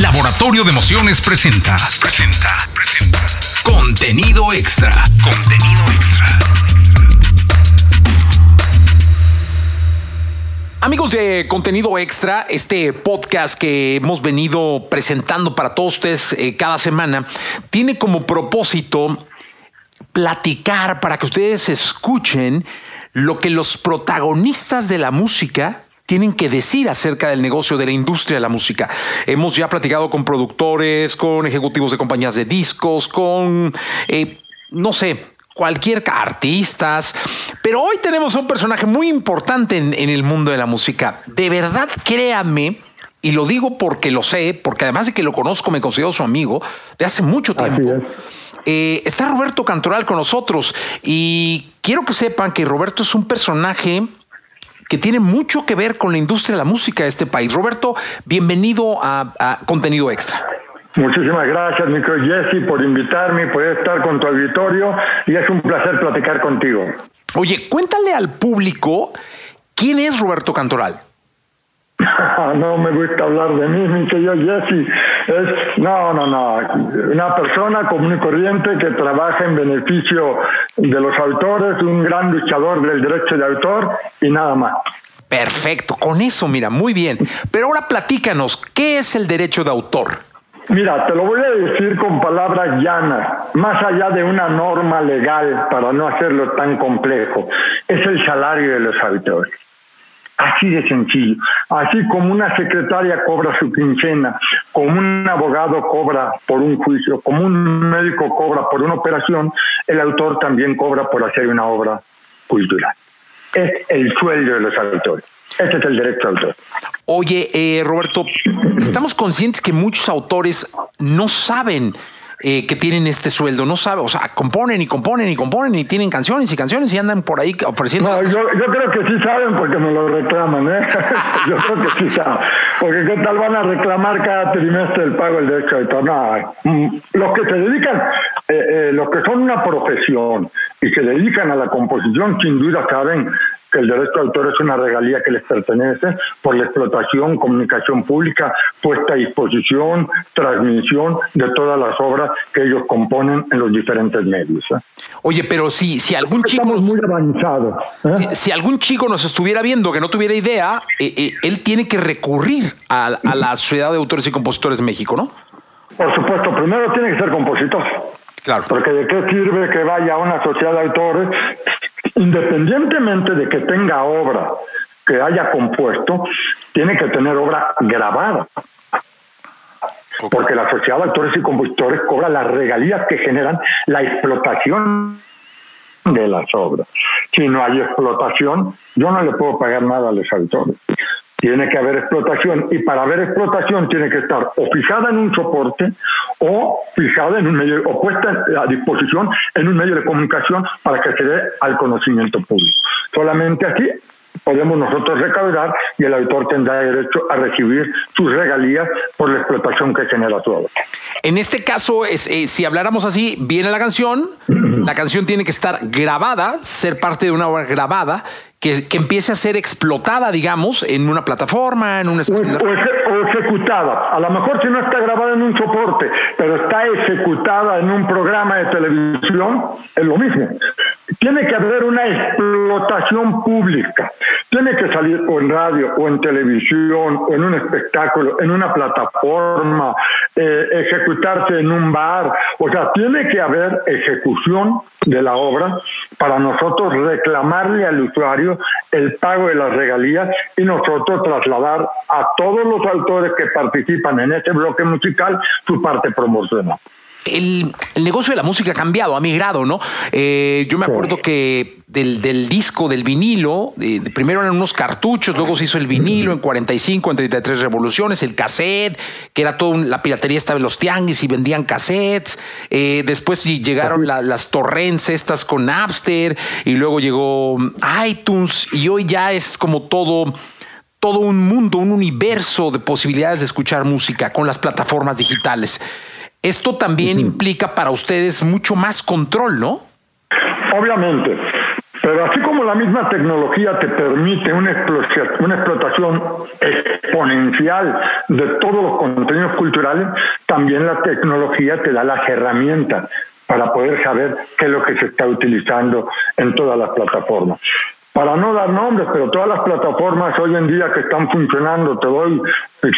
Laboratorio de Emociones presenta. Presenta. Presenta. Contenido extra. Contenido extra. Amigos de Contenido Extra, este podcast que hemos venido presentando para todos ustedes eh, cada semana, tiene como propósito platicar para que ustedes escuchen lo que los protagonistas de la música tienen que decir acerca del negocio de la industria de la música. Hemos ya platicado con productores, con ejecutivos de compañías de discos, con, eh, no sé, cualquier artistas, pero hoy tenemos a un personaje muy importante en, el mundo de la música. De verdad, créanme, y lo digo porque lo sé, porque además de que lo conozco, me considero su amigo de hace mucho tiempo. Eh, está Roberto Cantoral con nosotros y quiero que sepan que Roberto es un personaje que tiene mucho que ver con la industria de la música de este país. Roberto, bienvenido a, Contenido Extra. Muchísimas gracias, micro Jesse, por invitarme, por estar con tu auditorio y es un placer platicar contigo. Oye, cuéntale al público quién es Roberto Cantoral. no me gusta hablar de mí, mi querido Jesse. Es, no, no, no. Una persona común y corriente que trabaja en beneficio de los autores, un gran luchador del derecho de autor y nada más. Perfecto, con eso, mira, muy bien. Pero ahora platícanos, ¿qué es el derecho de autor? Mira, te lo voy a decir con palabras llanas, más allá de una norma legal para no hacerlo tan complejo, es el salario de los autores. Así de sencillo. Así como una secretaria cobra su quincena, como un abogado cobra por un juicio, como un médico cobra por una operación, el autor también cobra por hacer una obra cultural. Es el sueldo de los autores. Ese es el derecho de autor. Oye, eh, Roberto, estamos conscientes que muchos autores no saben eh, que tienen este sueldo, no sabe, o sea, componen y componen y componen y tienen canciones y canciones y andan por ahí ofreciendo. No, yo, creo que sí saben porque me lo reclaman, ¿eh? yo creo que sí saben, porque qué tal van a reclamar cada trimestre el pago del derecho de autor. No, mm, los que se dedican, eh, eh, los que son una profesión y se dedican a la composición, sin duda saben que el derecho de autor es una regalía que les pertenece por la explotación, comunicación pública, puesta a disposición, transmisión de todas las obras que ellos componen en los diferentes medios. ¿eh? Oye, pero si, si algún chico... Estamos muy avanzados. ¿eh? Si, algún chico nos estuviera viendo que no tuviera idea, eh, él tiene que recurrir a, a la Sociedad de Autores y Compositores de México, ¿no? Por supuesto, primero tiene que ser compositor. Claro. Porque de qué sirve que vaya a una sociedad de autores independientemente de que tenga obra que haya compuesto, tiene que tener obra grabada. Porque la sociedad de autores y compositores cobra las regalías que generan la explotación de las obras. Si no hay explotación, yo no le puedo pagar nada a los autores. Tiene que haber explotación y para haber explotación tiene que estar o fijada en un soporte o fijada en un medio o puesta a disposición en un medio de comunicación para que se dé al conocimiento público. Solamente así podemos nosotros recaudar y el autor tendrá derecho a recibir sus regalías por la explotación que genera su obra. En este caso, es, eh, si habláramos así, viene la canción, la canción tiene que estar grabada, ser parte de una obra grabada, que, que empiece a ser explotada, digamos, en una plataforma, en una... O, o, ejecutada. A lo mejor si no está grabada en un soporte, pero está ejecutada en un programa de televisión, es lo mismo. Tiene que haber una explotación pública. Tiene que salir o en radio, o en televisión, o en un espectáculo, en una plataforma, eh, ejecutarse en un bar. O sea, tiene que haber ejecución de la obra para nosotros reclamarle al usuario el pago de las regalías y nosotros trasladar a todos los autores que participan en ese bloque musical su parte promocional el, negocio de la música ha cambiado, ha migrado, ¿no? Eh, yo me acuerdo que del, disco, del vinilo, primero eran unos cartuchos, luego se hizo el vinilo en 45, en 33 revoluciones, el cassette, que era todo, la piratería estaba en los tianguis y vendían cassettes, eh, después llegaron las torrents estas con Napster, y luego llegó iTunes, y hoy ya es como todo todo un mundo, un universo de posibilidades de escuchar música con las plataformas digitales. Esto también implica para ustedes mucho más control, ¿no? Obviamente. Pero así como la misma tecnología te permite una explotación exponencial de todos los contenidos culturales, también la tecnología te da las herramientas para poder saber qué es lo que se está utilizando en todas las plataformas para no dar nombres, pero todas las plataformas hoy en día que están funcionando, te doy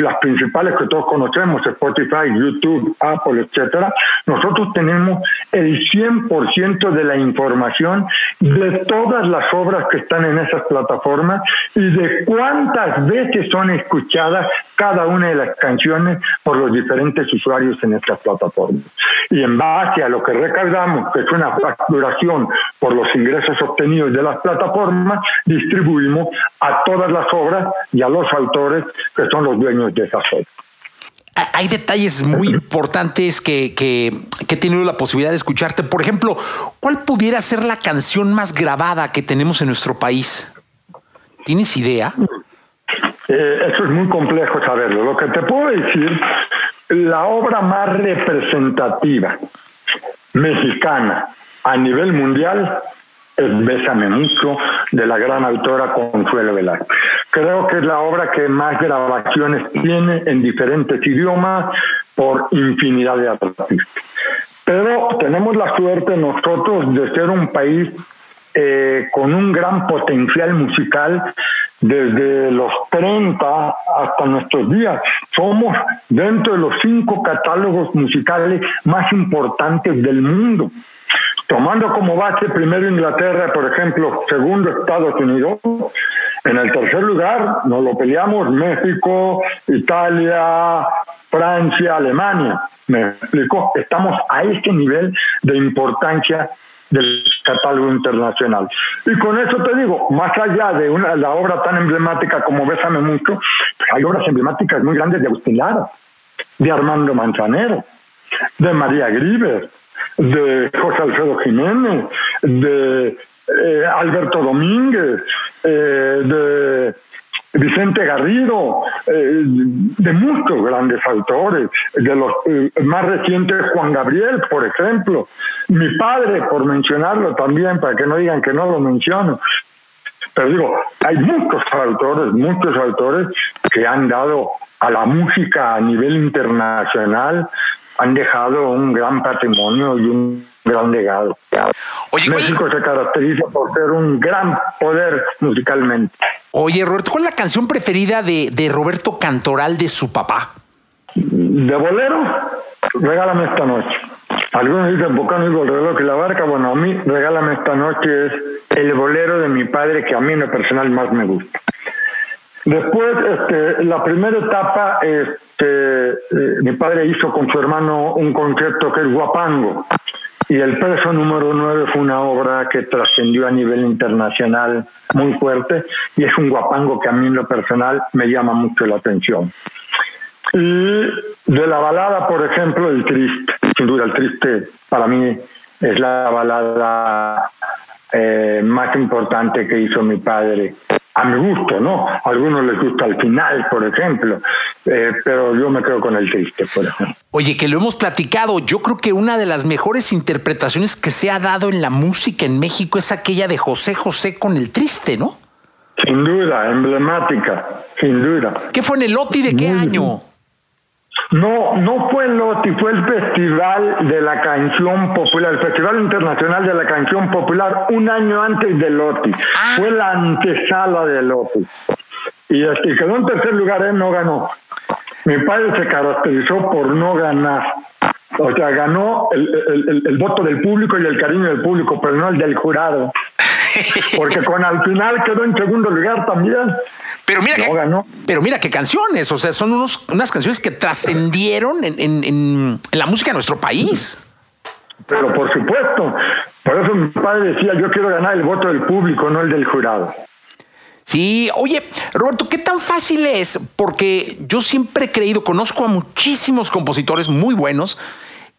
las principales que todos conocemos, Spotify, YouTube, Apple, etcétera, nosotros tenemos el 100% de la información de todas las obras que están en esas plataformas y de cuántas veces son escuchadas cada una de las canciones por los diferentes usuarios en estas plataformas. Y en base a lo que recaudamos, que es una facturación por los ingresos obtenidos de las plataformas, distribuimos a todas las obras y a los autores que son los dueños de esas obras. Hay detalles muy importantes que, que, que, he tenido la posibilidad de escucharte. Por ejemplo, ¿cuál pudiera ser la canción más grabada que tenemos en nuestro país? ¿Tienes idea? Eh, eso es muy complejo saberlo. Lo que te puedo decir, la obra más representativa mexicana a nivel mundial es Bésame mucho de la gran autora Consuelo Velázquez. Creo que es la obra que más grabaciones tiene en diferentes idiomas por infinidad de artistas. Pero tenemos la suerte nosotros de ser un país eh, con un gran potencial musical desde los 30 hasta nuestros días. Somos dentro de los cinco catálogos musicales más importantes del mundo. Tomando como base primero Inglaterra, por ejemplo, segundo Estados Unidos, en el tercer lugar nos lo peleamos México, Italia, Francia, Alemania. Me explico, estamos a este nivel de importancia del catálogo internacional. Y con eso te digo, más allá de una, la obra tan emblemática como Bésame Mucho, pues hay obras emblemáticas muy grandes de Agustín de Armando Manzanero, de María Griver, de José Alfredo Jiménez, de eh, Alberto Domínguez, eh, de Vicente Garrido, eh, de muchos grandes autores, de los más recientes Juan Gabriel, por ejemplo, mi padre, por mencionarlo también, para que no digan que no lo menciono. Pero digo, hay muchos autores, muchos autores que han dado a la música a nivel internacional han dejado un gran patrimonio y un gran legado. México se caracteriza por ser un gran poder musicalmente. Oye, Roberto, ¿cuál es la canción preferida de, de Roberto Cantoral de su papá? De bolero, regálame esta noche. Algunos dicen, ¿por qué no digo el reloj y la barca? Bueno, a mí, regálame esta noche es el bolero de mi padre que a mí en lo personal más me gusta. Después, este, la primera etapa, este, eh, mi padre hizo con su hermano un concierto que es Guapango. Y el preso número 9 fue una obra que trascendió a nivel internacional muy fuerte y es un guapango que a mí en lo personal me llama mucho la atención. Y de la balada, por ejemplo, el triste, sin duda el triste para mí es la balada eh, más importante que hizo mi padre a mi gusto, ¿no? A algunos les gusta el final, por ejemplo, eh, pero yo me quedo con el triste, por ejemplo. Oye, que lo hemos platicado, yo creo que una de las mejores interpretaciones que se ha dado en la música en México es aquella de José José con el triste, ¿no? Sin duda, emblemática, sin duda. ¿Qué fue en el OTI de qué año? No, no fue el OTI, fue el Festival de la Canción Popular, el Festival Internacional de la Canción Popular, un año antes del OTI. Ah. Fue la antesala del OTI. Y este, quedó en tercer lugar, él no ganó. Mi padre se caracterizó por no ganar. O sea, ganó el, el voto del público y el cariño del público, pero no el del jurado. Porque con al final quedó en segundo lugar también. Pero mira, que, pero mira qué canciones, o sea, son unos, unas canciones que trascendieron en, en, la música de nuestro país. Pero por supuesto, por eso mi padre decía, yo quiero ganar el voto del público, no el del jurado. Sí, oye, Roberto, ¿qué tan fácil es? Porque yo siempre he creído, conozco a muchísimos compositores muy buenos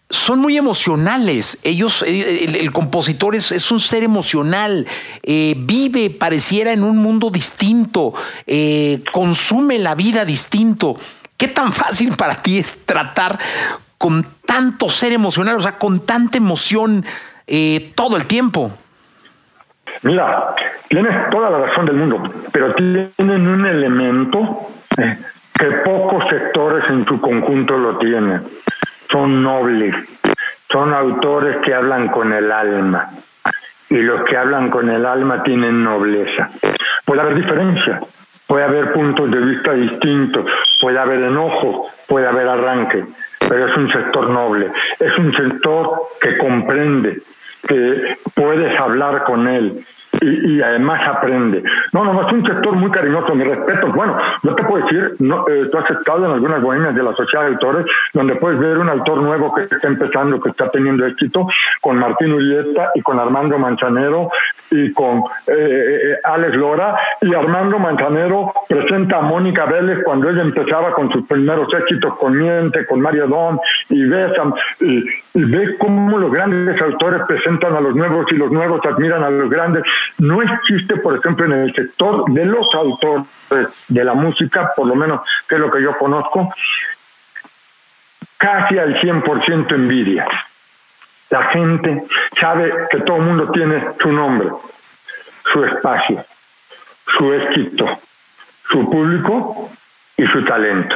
son muy emocionales. Ellos, eh, el, compositor es, un ser emocional, eh, vive, pareciera en un mundo distinto, eh, consume la vida distinto. ¿Qué tan fácil para ti es tratar con tanto ser emocional, o sea, con tanta emoción todo el tiempo? Mira, tienes toda la razón del mundo, pero tienen un elemento eh, que pocos sectores en su conjunto lo tienen. Son nobles, son autores que hablan con el alma. Y los que hablan con el alma tienen nobleza. Puede haber diferencia, puede haber puntos de vista distintos, puede haber enojo, puede haber arranque, pero es un sector noble, es un sector que comprende, que puedes hablar con él, y, además aprende. No, no, no, es un sector muy cariñoso, mi respeto. Bueno, yo te puedo decir, no, eh, tú has estado en algunas bohemias de la Sociedad de Autores, donde puedes ver un autor nuevo que está empezando, que está teniendo éxito, con Martín Urieta y con Armando Manzanero y con eh, eh, Alex Lora. Y Armando Manzanero presenta a Mónica Vélez cuando ella empezaba con sus primeros éxitos con Miente, con Mario Don y Besam. Y, y ve cómo los grandes autores presentan a los nuevos y los nuevos admiran a los grandes no existe, por ejemplo, en el sector de los autores de la música, por lo menos que es lo que yo conozco, casi al 100% envidia. La gente sabe que todo el mundo tiene su nombre, su espacio, su éxito, su público y su talento.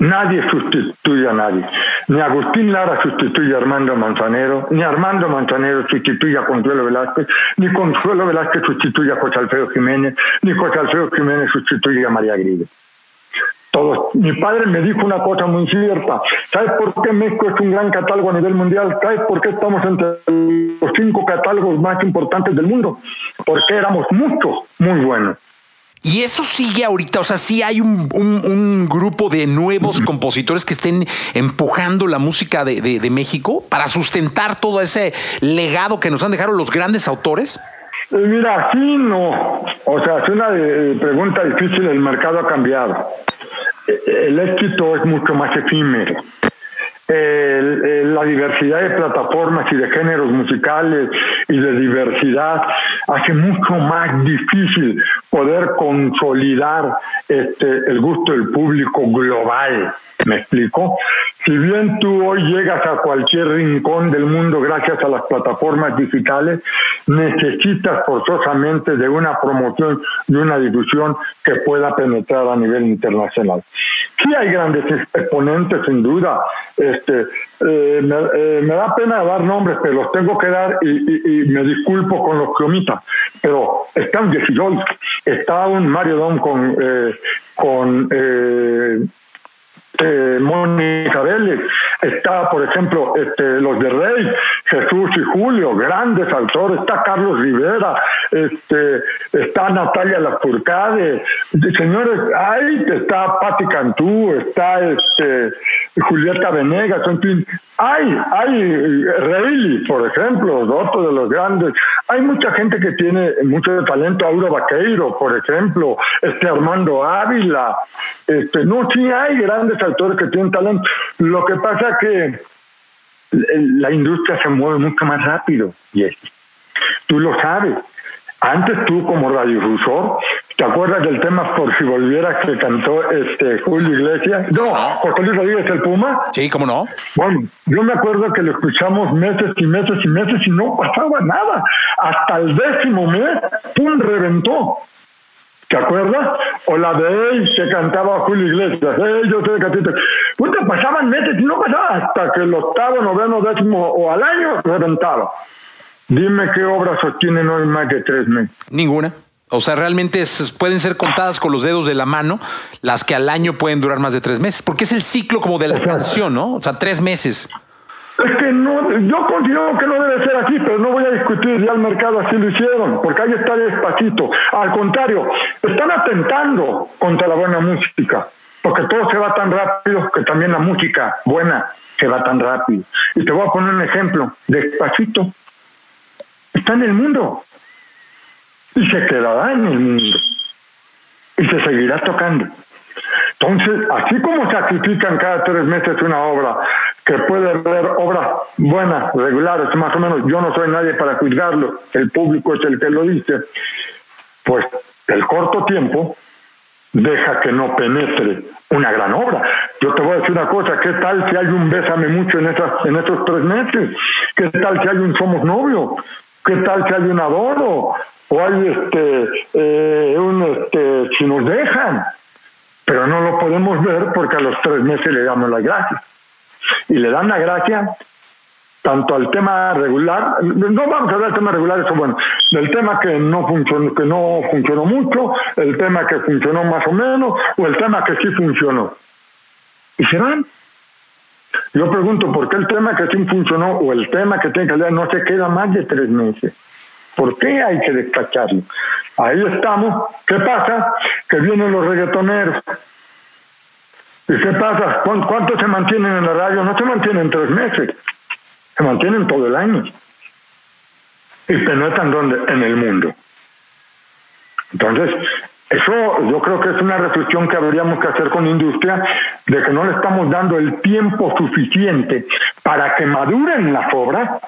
Nadie sustituye a nadie. Ni Agustín Lara sustituye a Armando Manzanero, ni Armando Manzanero sustituye a Consuelo Velázquez, ni Consuelo Velázquez sustituye a José Alfredo Jiménez, ni José Alfredo Jiménez sustituye a María Gride. Todos. Mi padre me dijo una cosa muy cierta. ¿Sabes por qué México es un gran catálogo a nivel mundial? ¿Sabes por qué estamos entre los cinco catálogos más importantes del mundo? Porque éramos muchos muy buenos. Y eso sigue ahorita, o sea, sí hay un, grupo de nuevos compositores que estén empujando la música de, México para sustentar todo ese legado que nos han dejado los grandes autores. Eh, mira, sí, no. O sea, es una eh, pregunta difícil, el mercado ha cambiado. Eh, el éxito es mucho más efímero la diversidad de plataformas y de géneros musicales y de diversidad hace mucho más difícil poder consolidar este, el gusto del público global. ¿Me explico? Si bien tú hoy llegas a cualquier rincón del mundo gracias a las plataformas digitales, necesitas forzosamente de una promoción y una difusión que pueda penetrar a nivel internacional. Sí hay grandes exponentes, sin duda. Este, eh, eh, me, da pena dar nombres, pero los tengo que dar y, me disculpo con los que Pero está un está un Mario Dom con, eh, con eh, Mónica Vélez, está, por ejemplo, este, los de Rey, Jesús y Julio, grandes autores, está Carlos Rivera, este, está Natalia Lafourcade, señores, ahí está Patti Cantú, está este, Julieta Venegas, en fin, hay, hay Reilly, por ejemplo, otro de los grandes. Hay mucha gente que tiene mucho talento, Auro Vaqueiro, por ejemplo, este Armando Ávila. Este, no, sí hay grandes autores que tienen talento. Lo que pasa que la industria se mueve mucho más rápido, y tú lo sabes. Antes tú como radiodifusor, ¿te acuerdas del tema Por si volvieras que cantó este Julio Iglesias? No, José Luis Rodríguez el Puma. Sí, ¿cómo no? Bueno, yo me acuerdo que lo escuchamos meses y meses y meses y no pasaba nada. Hasta el décimo mes, ¡pum! reventó. ¿Te acuerdas? O la de él que cantaba Julio Iglesias. Hey, yo ti te... Pues te pasaban meses y no pasaba hasta que el octavo, noveno, décimo o al año reventaba. Dime qué obras sostienen hoy más de tres meses. Ninguna. O sea, realmente pueden ser contadas con los dedos de la mano las que al año pueden durar más de tres meses, porque es el ciclo como de la canción, ¿no? O sea, tres meses. Es que no, yo considero que no debe ser así, pero no voy a discutir, ya el mercado así lo hicieron, porque ahí está despacito. Al contrario, están atentando contra la buena música, porque todo se va tan rápido que también la música buena se va tan rápido. Y te voy a poner un ejemplo, despacito está en el mundo y se quedará en el mundo y se seguirá tocando. Entonces, así como sacrifican cada tres meses una obra, que puede haber obras buenas, regulares, más o menos, yo no soy nadie para juzgarlo, el público es el que lo dice, pues el corto tiempo deja que no penetre una gran obra. Yo te voy a decir una cosa, ¿qué tal si hay un bésame mucho en, esas, en estos tres meses? ¿Qué tal si hay un somos novio? ¿Qué tal si hay un abono? O hay este, eh, un, este, si nos dejan. Pero no lo podemos ver porque a los tres meses le damos la gracia. Y le dan la gracia tanto al tema regular, no vamos a hablar del tema regular, eso bueno, del tema que no funcionó, que no funcionó mucho, el tema que funcionó más o menos, o el tema que sí funcionó. Y se. Yo pregunto, ¿por qué el tema que sí funcionó o el tema que tiene que leer no se queda más de tres meses? ¿Por qué hay que despacharlo? Ahí estamos. ¿Qué pasa? Que vienen los reggaetoneros. ¿Y qué pasa? ¿Cuánto se mantienen en la radio? No se mantienen tres meses se mantienen todo el año y penetran donde en el mundo. Entonces, eso yo creo que es una reflexión que habríamos que hacer con industria de que no le estamos dando el tiempo suficiente para que maduren las obras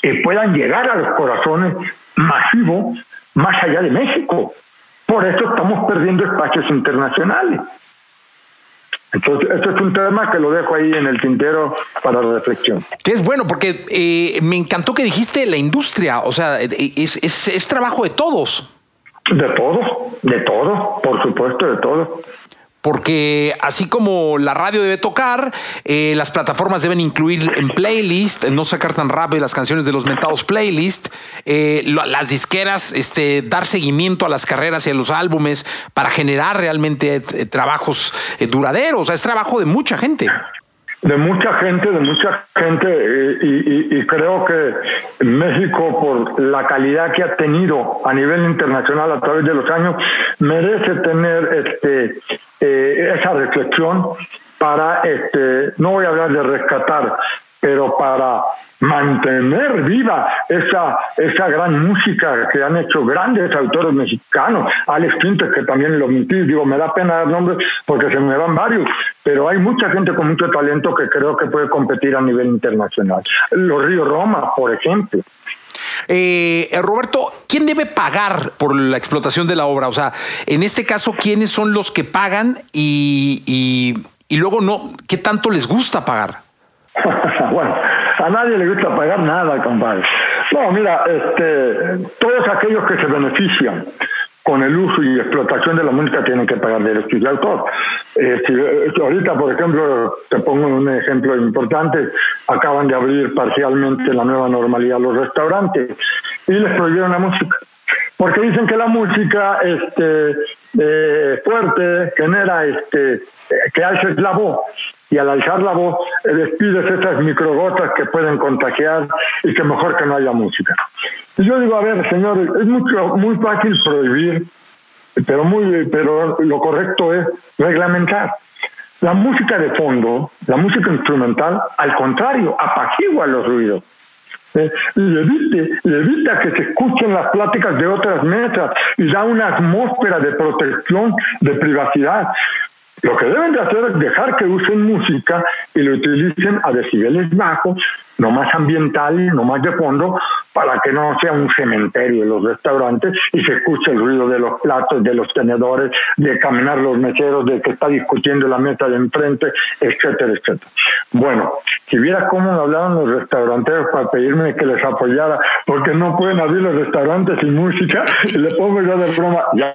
y puedan llegar a los corazones masivos más allá de México. Por eso estamos perdiendo espacios internacionales. Entonces, esto es un tema que lo dejo ahí en el tintero para reflexión. Que es bueno, porque eh, me encantó que dijiste la industria, o sea, es, es, es trabajo de todos. De todos, de todo, por supuesto, de todo porque así como la radio debe tocar, eh, las plataformas deben incluir en playlist, no sacar tan rápido las canciones de los mentados playlist, eh, las disqueras, este, dar seguimiento a las carreras y a los álbumes para generar realmente eh, trabajos duraderos. es trabajo de mucha gente de mucha gente, de mucha gente, y, creo que México, por la calidad que ha tenido a nivel internacional a través de los años, merece tener este eh, esa reflexión para, este, no voy a hablar de rescatar, pero para mantener viva esa, esa gran música que han hecho grandes autores mexicanos, Alex Quintes, que también lo omití, digo, me da pena dar nombres porque se me van varios, pero hay mucha gente con mucho talento que creo que puede competir a nivel internacional. Los Ríos Roma, por ejemplo. Eh, Roberto, ¿quién debe pagar por la explotación de la obra? O sea, en este caso, ¿quiénes son los que pagan y, y, y luego no, qué tanto les gusta pagar? bueno, a nadie le gusta pagar nada, compadre. No, mira, este, todos aquellos que se benefician con el uso y explotación de la música tienen que pagar derechos de autor. Eh, ahorita, por ejemplo, te pongo un ejemplo importante, acaban de abrir parcialmente la nueva normalidad los restaurantes y les prohibieron la música. Porque dicen que la música este, eh, fuerte genera este, que hace la voz y al alzar la voz eh, despides esas microgotas que pueden contagiar y que mejor que no haya música. Y yo digo, a ver, señor, es mucho, muy fácil prohibir, pero, muy, pero lo correcto es reglamentar. La música de fondo, la música instrumental, al contrario, apacigua los ruidos. Eh, y evita que se escuchen las pláticas de otras mesas y da una atmósfera de protección, de privacidad. Lo que deben de hacer es dejar que usen música y lo utilicen a decibeles bajos, no más ambiental, no más de fondo, para que no sea un cementerio en los restaurantes y se escuche el ruido de los platos, de los tenedores, de caminar los meseros, de que está discutiendo la mesa de enfrente, etcétera, etcétera. Bueno, si viera cómo me los restaurantes para pedirme que les apoyara, porque no pueden abrir los restaurantes sin música, le pongo yo de broma, ya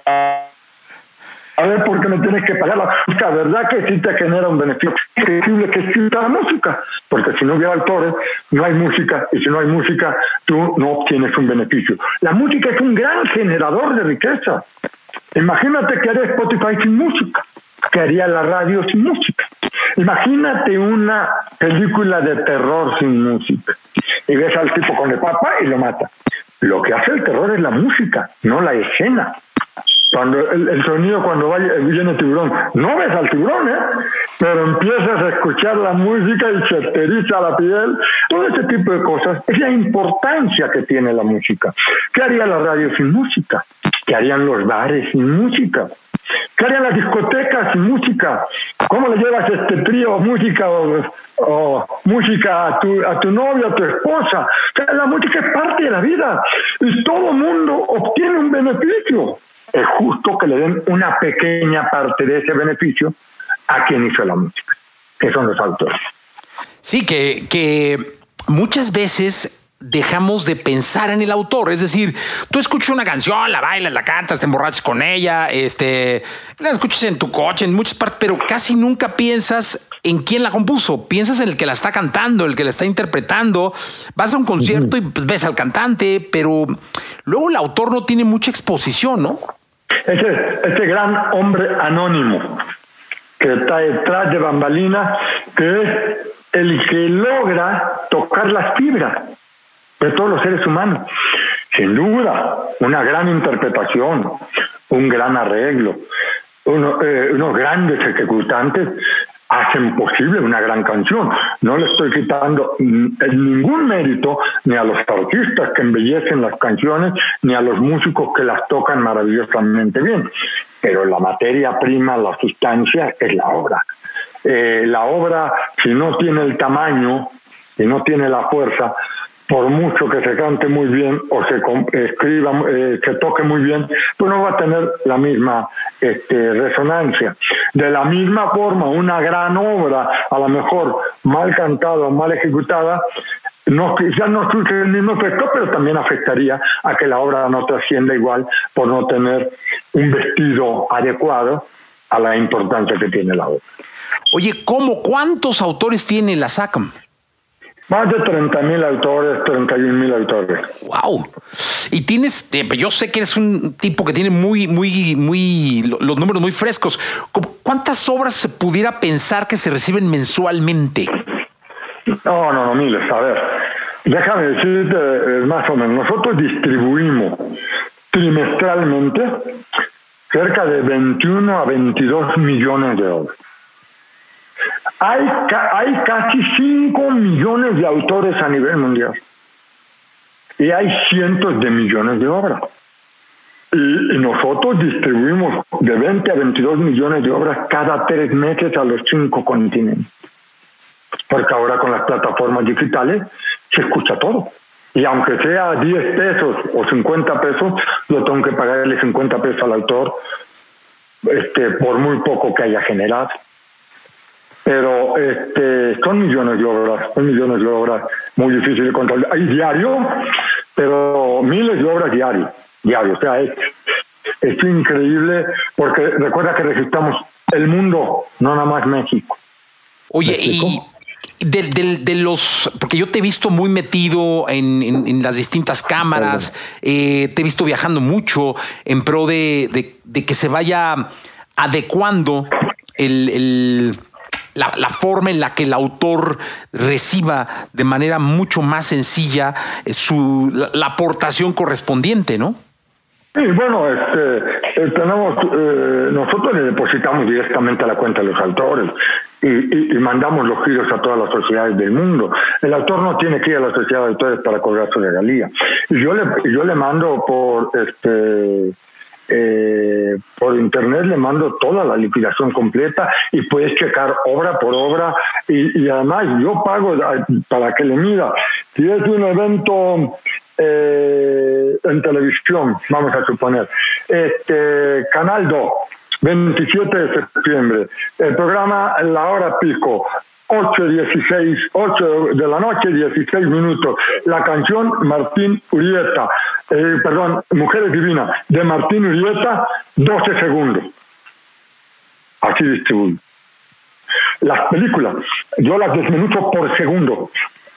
a ver por qué me tienes que pagar la música, ¿verdad que sí te genera un beneficio? Es increíble que exista la música, porque si no hubiera autores, no hay música, y si no hay música, tú no obtienes un beneficio. La música es un gran generador de riqueza. Imagínate que haría Spotify sin música, que haría la radio sin música. Imagínate una película de terror sin música. Y ves al tipo con el papa y lo mata. Lo que hace el terror es la música, no la escena cuando el, sonido cuando vaya, viene tiburón, no ves al tiburón, ¿eh? pero empiezas a escuchar la música y se te la piel, todo ese tipo de cosas, es la importancia que tiene la música. ¿Qué haría la radio sin música? ¿Qué harían los bares sin música? ¿Qué harían las discotecas sin música? ¿Cómo le llevas este trío música o, música a tu, a tu novia, a tu esposa? la música es parte de la vida y todo mundo obtiene un beneficio es justo que le den una pequeña parte de ese beneficio a quien hizo la música, que son los autores. Sí, que, que muchas veces dejamos de pensar en el autor. Es decir, tú escuchas una canción, la bailas, la cantas, te emborrachas con ella, este, la escuchas en tu coche, en muchas partes, pero casi nunca piensas en quién la compuso. Piensas en el que la está cantando, el que la está interpretando. Vas a un concierto y pues, ves al cantante, pero luego el autor no tiene mucha exposición, ¿no? Ese, ese gran hombre anónimo que está detrás de Bambalina, que es el que logra tocar las fibras de todos los seres humanos. Sin duda, una gran interpretación, un gran arreglo, eh, unos grandes ejecutantes hacen posible una gran canción. No le estoy quitando ningún mérito ni a los artistas que embellecen las canciones, ni a los músicos que las tocan maravillosamente bien. Pero la materia prima, la sustancia, es la obra. Eh, la obra, si no tiene el tamaño, si no tiene la fuerza, por mucho que se cante muy bien o se escriba, eh, que toque muy bien, pues no va a tener la misma este, resonancia. De la misma forma, una gran obra, a lo mejor mal cantada o mal ejecutada, no, quizás no surge el mismo efecto, pero también afectaría a que la obra no trascienda igual por no tener un vestido adecuado a la importancia que tiene la obra. Oye, ¿cómo cuántos autores tiene la SACM? Más de 30 mil autores, 31 mil autores. ¡Wow! Y tienes, eh, yo sé que eres un tipo que tiene muy, muy, muy, los números muy frescos. ¿Cuántas obras se pudiera pensar que se reciben mensualmente? No, no, no, miles. A ver, déjame decirte eh, más o menos. Nosotros distribuimos trimestralmente cerca de 21 a 22 millones de obras. Hay, hay casi 5 millones de autores a nivel mundial y hay cientos de millones de obras. Y, nosotros distribuimos de 20 a 22 millones de obras cada tres meses a los cinco continentes. Porque ahora con las plataformas digitales se escucha todo. Y aunque sea 10 pesos o 50 pesos, yo tengo que pagarle 50 pesos al autor este, por muy poco que haya generado pero este, son millones de obras, son millones de obras muy difíciles de controlar. Hay diario, pero miles de obras diarios, diario. O sea, es, es increíble porque recuerda que registramos el mundo, no nada más México. Oye, y de, de, los, porque yo te he visto muy metido en, en, las distintas cámaras, eh, te he visto viajando mucho en pro de, de que se vaya adecuando el, el la, forma en la que el autor reciba de manera mucho más sencilla eh, su, la, aportación correspondiente, ¿no? Sí, bueno, este, eh, tenemos, eh, nosotros le depositamos directamente a la cuenta de los autores y, mandamos los giros a todas las sociedades del mundo. El autor no tiene que ir a la sociedad de autores para cobrar su regalía. Yo le, yo le mando por este eh, por internet le mando toda la liquidación completa y puedes checar obra por obra y, además yo pago para que le mida. Si es un evento eh, en televisión, vamos a suponer, este Canal 2, 27 de septiembre, el programa La Hora Pico, 8.16, 8 de la noche, 16 minutos. La canción Martín Urieta, eh, perdón, Mujeres Divinas, de Martín Urieta, 12 segundos. Así distribuyo. Las películas, yo las desmenuzo por segundo.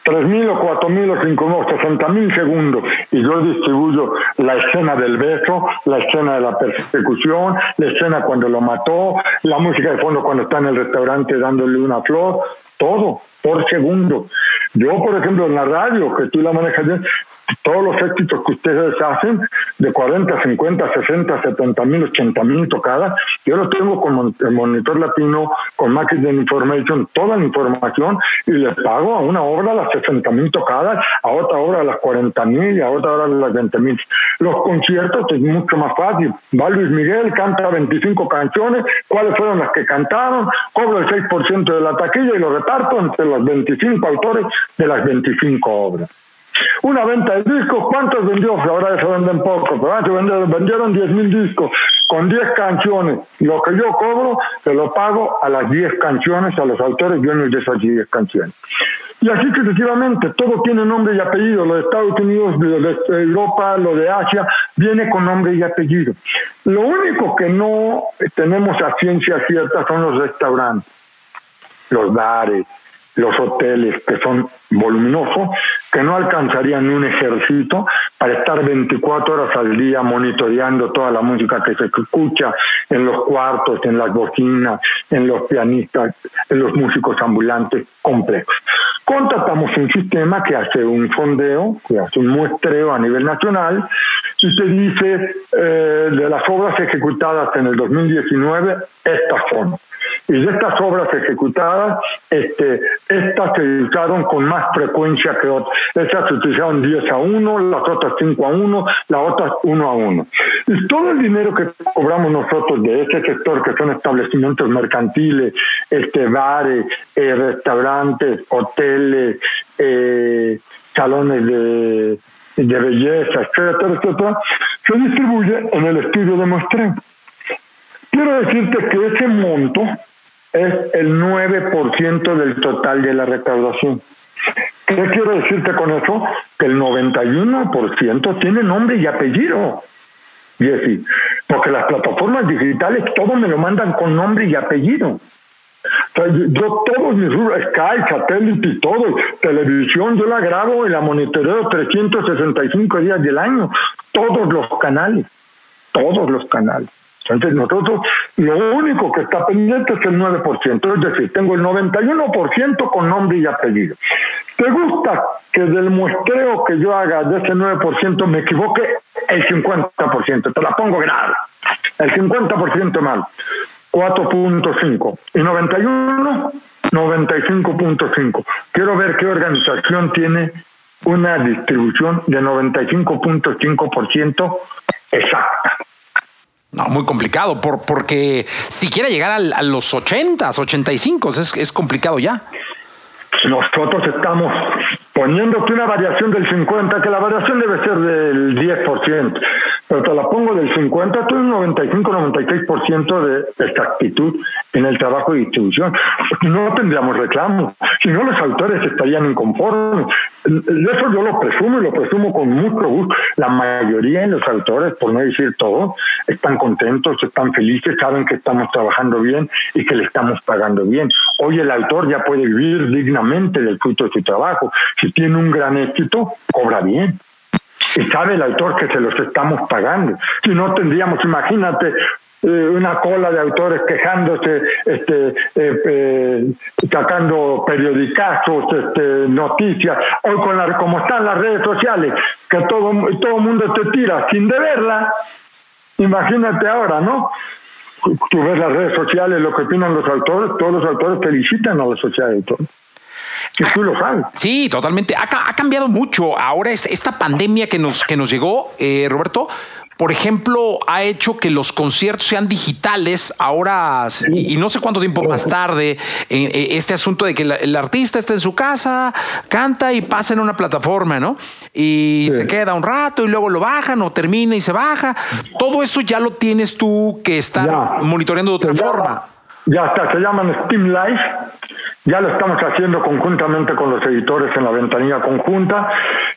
3.000 o 4.000 o 5.000 o 60.000 segundos y yo distribuyo la escena del beso, la escena de la persecución, la escena cuando lo mató, la música de fondo cuando está en el restaurante dándole una flor, todo por segundo. Yo, por ejemplo, en la radio, que tú la manejas bien, todos los éxitos que ustedes hacen, de 40, 50, 60, 70 mil, 80 mil tocadas, yo lo tengo con el monitor latino, con Marketing Information, toda la información y le pago a una obra las 60 mil tocadas, a otra obra las 40 mil y a otra hora las 20 mil. Los conciertos es mucho más fácil. Va Luis Miguel, canta 25 canciones, cuáles fueron las que cantaron, cobro el 6% de la taquilla y lo reparto entre los 25 autores de las 25 obras. Una venta de discos, ¿cuántos vendió? Ahora se venden poco, pero antes vendieron, vendieron 10 mil discos con 10 canciones. Lo que yo cobro, se lo pago a las 10 canciones, a los autores dueños de esas 10 canciones. Y así sucesivamente, todo tiene nombre y apellido. Lo de Estados Unidos, lo de Europa, lo de Asia, viene con nombre y apellido. Lo único que no tenemos a ciencia cierta son los restaurantes, los bares, los hoteles que son voluminosos, que no alcanzarían un ejército para estar 24 horas al día monitoreando toda la música que se escucha en los cuartos, en las bocinas, en los pianistas, en los músicos ambulantes complejos. Contratamos un sistema que hace un fondeo, que hace un muestreo a nivel nacional y se dice eh, de las obras ejecutadas en el 2019, estas son y de estas obras ejecutadas, este, estas se usaron con más frecuencia que otras. Estas se utilizaron 10 a 1, las otras 5 a 1, las otras 1 a 1. Y todo el dinero que cobramos nosotros de ese sector, que son establecimientos mercantiles, este, bares, eh, restaurantes, hoteles, eh, salones de, belleza, etcétera, etcétera, se distribuye en el estudio de muestreo. Quiero decirte que ese monto es el 9% del total de la recaudación. ¿Qué quiero decirte con eso? Que el 91% tiene nombre y apellido. Jessy, porque las plataformas digitales todo me lo mandan con nombre y apellido. yo todos mis Skype, satélite y todo, televisión, yo la grabo y la monitoreo 365 días del año, todos los canales, todos los canales. Entonces nosotros lo único que está pendiente es el 9%, es decir, tengo el 91% con nombre y apellido. ¿Te gusta que del muestreo que yo haga de ese 9% me equivoque el 50%? Te la pongo grave. El 50% mal. 4.5. Y 91, 95.5. Quiero ver qué organización tiene una distribución de 95.5% exacta. No, muy complicado, por, porque si quiere llegar a los 80, 85, es, es complicado ya. Nosotros estamos poniéndote una variación del 50, que la variación debe ser del 10% pero te la pongo del 50 a un 95-96% de exactitud en el trabajo de distribución. No tendríamos reclamo, si no los autores estarían inconformes. Eso yo lo presumo y lo presumo con mucho gusto. La mayoría de los autores, por no decir todo, están contentos, están felices, saben que estamos trabajando bien y que le estamos pagando bien. Hoy el autor ya puede vivir dignamente del fruto de su trabajo. Si tiene un gran éxito, cobra bien y sabe el autor que se los estamos pagando. Si no tendríamos, imagínate, eh, una cola de autores quejándose, este, eh, eh, sacando periodicazos, este, noticias. Hoy con la, como están las redes sociales, que todo todo mundo te tira sin deberla. Imagínate ahora, ¿no? Tú ves las redes sociales, lo que opinan los autores, todos los autores felicitan a la sociedad de autores. Sí, totalmente. Ha, cambiado mucho. Ahora es esta pandemia que nos, que nos llegó, eh, Roberto, por ejemplo, ha hecho que los conciertos sean digitales ahora, y, no sé cuánto tiempo más tarde, este asunto de que el artista está en su casa, canta y pasa en una plataforma, ¿no? Y se queda un rato y luego lo bajan o termina y se baja. Todo eso ya lo tienes tú que estar monitoreando de otra forma. Ya está, se llaman Steam Live ya lo estamos haciendo conjuntamente con los editores en la ventanilla conjunta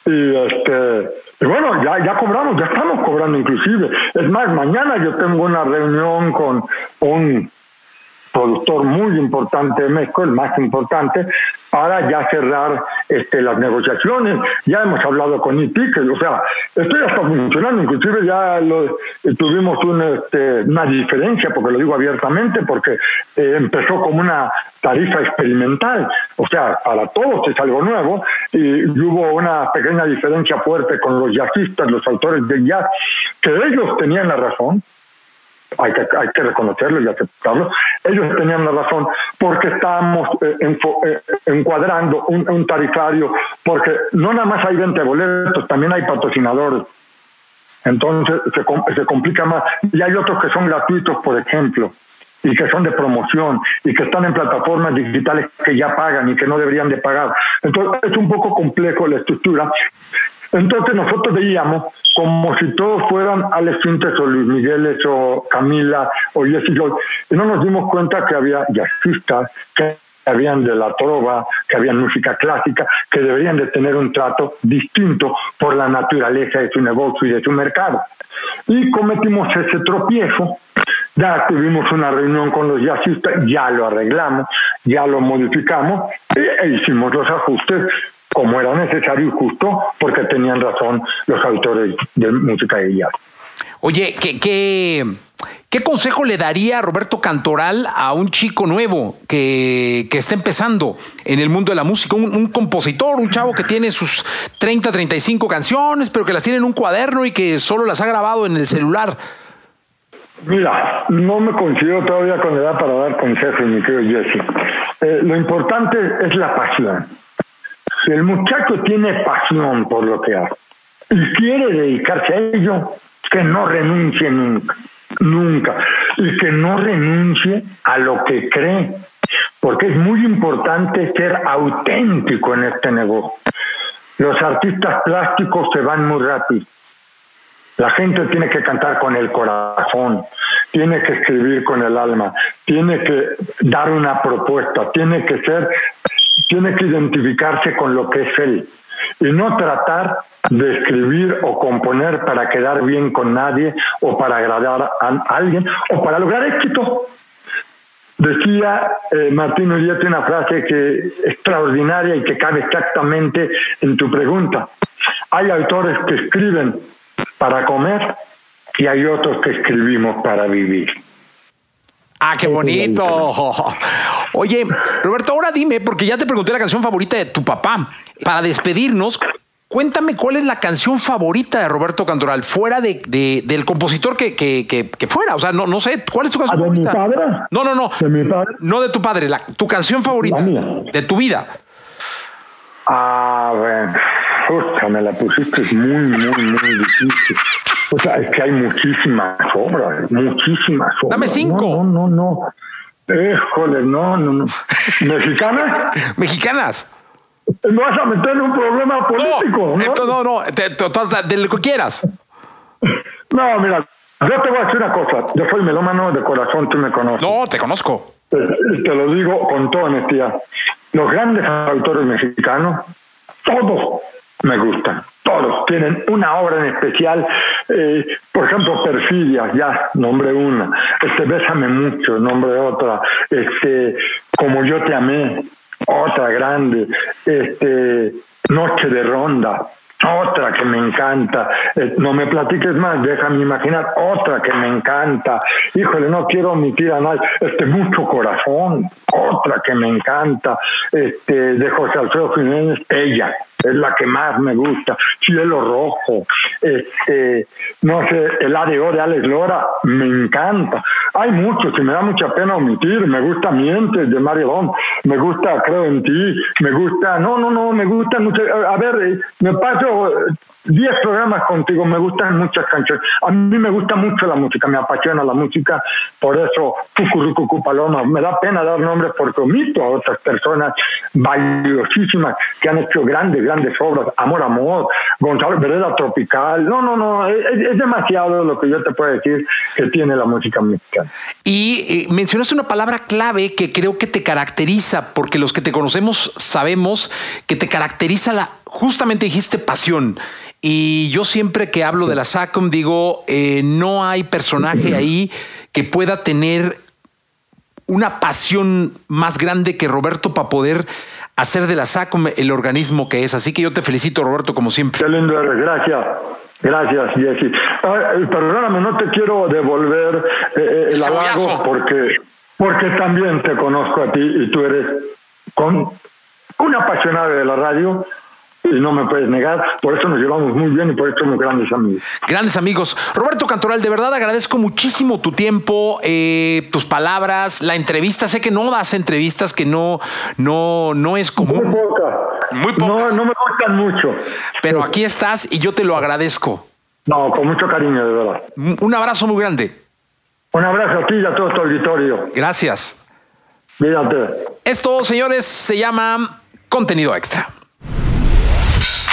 y este bueno, ya, ya cobramos, ya estamos cobrando inclusive. Es más, mañana yo tengo una reunión con un productor muy importante de México, el más importante, para ya cerrar este, las negociaciones. Ya hemos hablado con IPIC, o sea, esto ya está funcionando, inclusive ya lo, tuvimos este, una diferencia, porque lo digo abiertamente, porque eh, empezó como una tarifa experimental, o sea, para todos es algo nuevo, y, hubo una pequeña diferencia fuerte con los jazzistas, los autores de jazz, que ellos tenían la razón, hay que, hay que reconocerlo y aceptarlo, ellos tenían la razón porque estábamos eh, eh, encuadrando un, tarifario, porque no nada más hay 20 boletos, también hay patrocinadores. Entonces se, se complica más. Y hay otros que son gratuitos, por ejemplo, y que son de promoción y que están en plataformas digitales que ya pagan y que no deberían de pagar. Entonces es un poco complejo la estructura entonces nosotros veíamos como si todos fueran Alex Sintes o Luis Migueles o Camila o Jessy Lloyd, y no nos dimos cuenta que había jazzistas, que habían de la trova, que habían música clásica, que deberían de tener un trato distinto por la naturaleza de su negocio y de su mercado. Y cometimos ese tropiezo, ya tuvimos una reunión con los jazzistas, ya lo arreglamos, ya lo modificamos e, hicimos los ajustes como era necesario y justo, porque tenían razón los autores de música de jazz. Oye, ¿qué, qué, qué consejo le daría Roberto Cantoral a un chico nuevo que, que está empezando en el mundo de la música? Un, compositor, un chavo que tiene sus 30, 35 canciones, pero que las tiene en un cuaderno y que solo las ha grabado en el celular. Mira, no me considero todavía con edad para dar consejos, mi querido Jesse. Eh, lo importante es la pasión. Si el muchacho tiene pasión por lo que hace y quiere dedicarse a ello, que no renuncie nunca, nunca, y que no renuncie a lo que cree, porque es muy importante ser auténtico en este negocio. Los artistas plásticos se van muy rápido. La gente tiene que cantar con el corazón, tiene que escribir con el alma, tiene que dar una propuesta, tiene que ser, tiene que identificarse con lo que es él y no tratar de escribir o componer para quedar bien con nadie o para agradar a alguien o para lograr éxito. Decía eh, Martín Uriete una frase que extraordinaria y que cabe exactamente en tu pregunta. Hay autores que escriben para comer y hay otros que escribimos para vivir. Ah, qué bonito. Oye, Roberto, ahora dime, porque ya te pregunté la canción favorita de tu papá. Para despedirnos, cuéntame cuál es la canción favorita de Roberto Cantoral, fuera de, del compositor que, que, que, fuera. O sea, no, no sé, ¿cuál es tu canción favorita? ¿De mi padre? No, no, no. ¿De mi padre? No de tu padre, la, tu canción favorita de tu vida. Ah, bueno, me la pusiste muy, muy, muy difícil. O sea, es que hay muchísimas obras, muchísimas obras. Dame cinco. No, no, no. Híjole, no, no, no. ¿Mexicanas? Mexicanas. No vas a meter en un problema político. No, no, no, de lo que quieras. No, mira, yo te voy a decir una cosa. Yo soy melómano de corazón, tú me conoces. No, te conozco. Te, te lo digo con toda honestidad. Los grandes autores mexicanos, todos me gustan. Todos tienen una obra en especial. Eh, por ejemplo, Perfidia, ya, nombre una. Este, Bésame mucho, nombre otra. Este, Como yo te amé, otra grande. Este, Noche de Ronda, otra que me encanta, eh, no me platiques más, déjame imaginar, otra que me encanta, híjole, no quiero omitir a nadie, este, mucho corazón, otra que me encanta, este, de José Alfredo Jiménez, ella, es la que más me gusta, Cielo Rojo, este, no sé, el ADO de Alex Lora, me encanta, hay muchos y me da mucha pena omitir, me gusta Mientes de Mario Don, me gusta Creo en ti, me gusta, no, no, no, me gusta mucho, a ver, me paso 10 programas contigo, me gustan muchas canciones. A mí me gusta mucho la música, me apasiona la música, por eso Cucurucucu Paloma, me da pena dar nombres porque omito a otras personas valiosísimas que han hecho grandes, grandes obras, Amor, Amor, Gonzalo Vereda Tropical, no, no, no, es, demasiado lo que yo te puedo decir que tiene la música mexicana. Y eh, mencionaste una palabra clave que creo que te caracteriza, porque los que te conocemos sabemos que te caracteriza la justamente dijiste pasión. Y yo siempre que hablo de la SACOM digo, eh, no hay personaje ahí que pueda tener una pasión más grande que Roberto para poder hacer de la SACOM el organismo que es. Así que yo te felicito, Roberto, como siempre. Qué lindo gracias. Gracias, Jessy. perdóname, no te quiero devolver eh, el, halago porque, porque también te conozco a ti y tú eres con un apasionado de la radio no me puedes negar. Por eso nos llevamos muy bien y por eso somos grandes amigos. Grandes amigos. Roberto Cantoral, de verdad agradezco muchísimo tu tiempo, eh, tus palabras, la entrevista. Sé que no das entrevistas, que no, no, no es común. Muy pocas. Muy pocas. No, me gustan mucho. Pero aquí estás y yo te lo agradezco. No, con mucho cariño, de verdad. Un abrazo muy grande. Un abrazo a ti y a todo tu auditorio. Gracias. Cuídate. Esto, señores, se llama contenido extra.